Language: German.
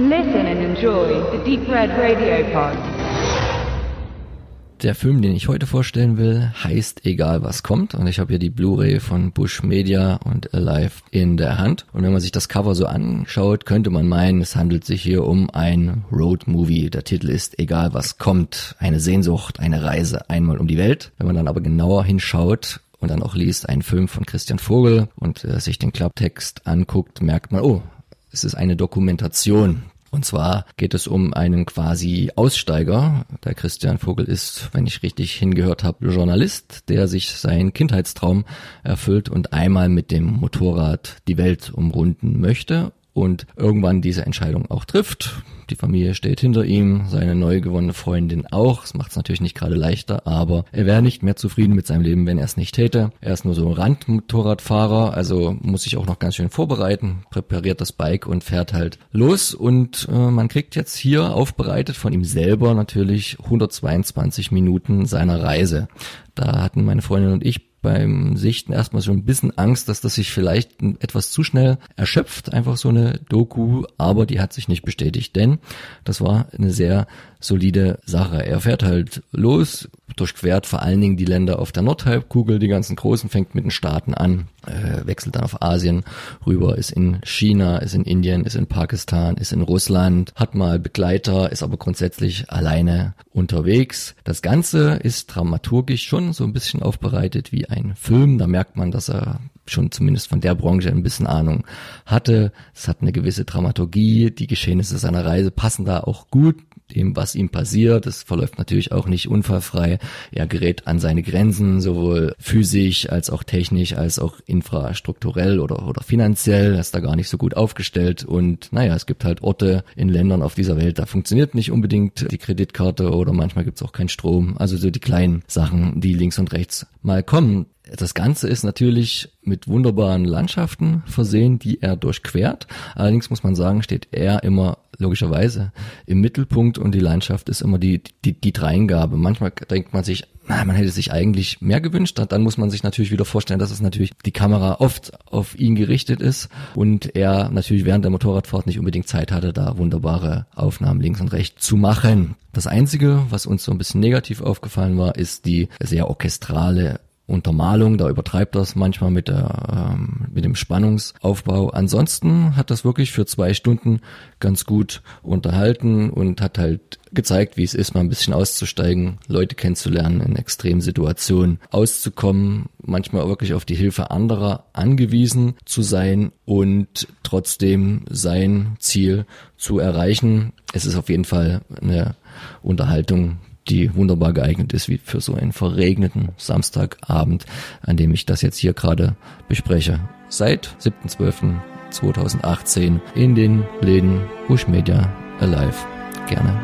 Listen and enjoy the Deep Red Radio Pod. Der Film, den ich heute vorstellen will, heißt Egal was kommt und ich habe hier die Blu-ray von Bush Media und Alive in der Hand und wenn man sich das Cover so anschaut, könnte man meinen, es handelt sich hier um ein Road Movie. Der Titel ist Egal was kommt, eine Sehnsucht, eine Reise einmal um die Welt. Wenn man dann aber genauer hinschaut, und dann auch liest, einen Film von Christian Vogel und äh, sich den Klapptext anguckt, merkt man, oh, es ist eine Dokumentation. Und zwar geht es um einen quasi Aussteiger. Der Christian Vogel ist, wenn ich richtig hingehört habe, Journalist, der sich seinen Kindheitstraum erfüllt und einmal mit dem Motorrad die Welt umrunden möchte und irgendwann diese Entscheidung auch trifft. Die Familie steht hinter ihm, seine neu gewonnene Freundin auch. Das macht es natürlich nicht gerade leichter, aber er wäre nicht mehr zufrieden mit seinem Leben, wenn er es nicht täte. Er ist nur so ein Randmotorradfahrer, also muss sich auch noch ganz schön vorbereiten, präpariert das Bike und fährt halt los. Und äh, man kriegt jetzt hier aufbereitet von ihm selber natürlich 122 Minuten seiner Reise. Da hatten meine Freundin und ich beim Sichten erstmal schon ein bisschen Angst, dass das sich vielleicht etwas zu schnell erschöpft, einfach so eine Doku, aber die hat sich nicht bestätigt, denn das war eine sehr solide Sache. Er fährt halt los, durchquert vor allen Dingen die Länder auf der Nordhalbkugel, die ganzen großen, fängt mit den Staaten an, äh, wechselt dann auf Asien rüber, ist in China, ist in Indien, ist in Pakistan, ist in Russland, hat mal Begleiter, ist aber grundsätzlich alleine unterwegs. Das Ganze ist dramaturgisch schon so ein bisschen aufbereitet wie ein Film. Da merkt man, dass er schon zumindest von der Branche ein bisschen Ahnung hatte. Es hat eine gewisse Dramaturgie. Die Geschehnisse seiner Reise passen da auch gut dem, was ihm passiert. Es verläuft natürlich auch nicht unfallfrei. Er gerät an seine Grenzen, sowohl physisch als auch technisch, als auch infrastrukturell oder, oder finanziell. Er ist da gar nicht so gut aufgestellt. Und naja, es gibt halt Orte in Ländern auf dieser Welt, da funktioniert nicht unbedingt die Kreditkarte oder manchmal gibt es auch keinen Strom. Also so die kleinen Sachen, die links und rechts mal kommen. Das Ganze ist natürlich mit wunderbaren Landschaften versehen, die er durchquert. Allerdings muss man sagen, steht er immer logischerweise im Mittelpunkt und die Landschaft ist immer die, die, die Dreingabe. Manchmal denkt man sich, man hätte sich eigentlich mehr gewünscht. Dann muss man sich natürlich wieder vorstellen, dass es natürlich die Kamera oft auf ihn gerichtet ist und er natürlich während der Motorradfahrt nicht unbedingt Zeit hatte, da wunderbare Aufnahmen links und rechts zu machen. Das Einzige, was uns so ein bisschen negativ aufgefallen war, ist die sehr orchestrale Untermalung, da übertreibt das manchmal mit, der, ähm, mit dem Spannungsaufbau. Ansonsten hat das wirklich für zwei Stunden ganz gut unterhalten und hat halt gezeigt, wie es ist, mal ein bisschen auszusteigen, Leute kennenzulernen, in extremen Situationen auszukommen, manchmal wirklich auf die Hilfe anderer angewiesen zu sein und trotzdem sein Ziel zu erreichen. Es ist auf jeden Fall eine Unterhaltung, die wunderbar geeignet ist wie für so einen verregneten Samstagabend, an dem ich das jetzt hier gerade bespreche. Seit 7.12.2018 in den Läden Bush Media Alive. Gerne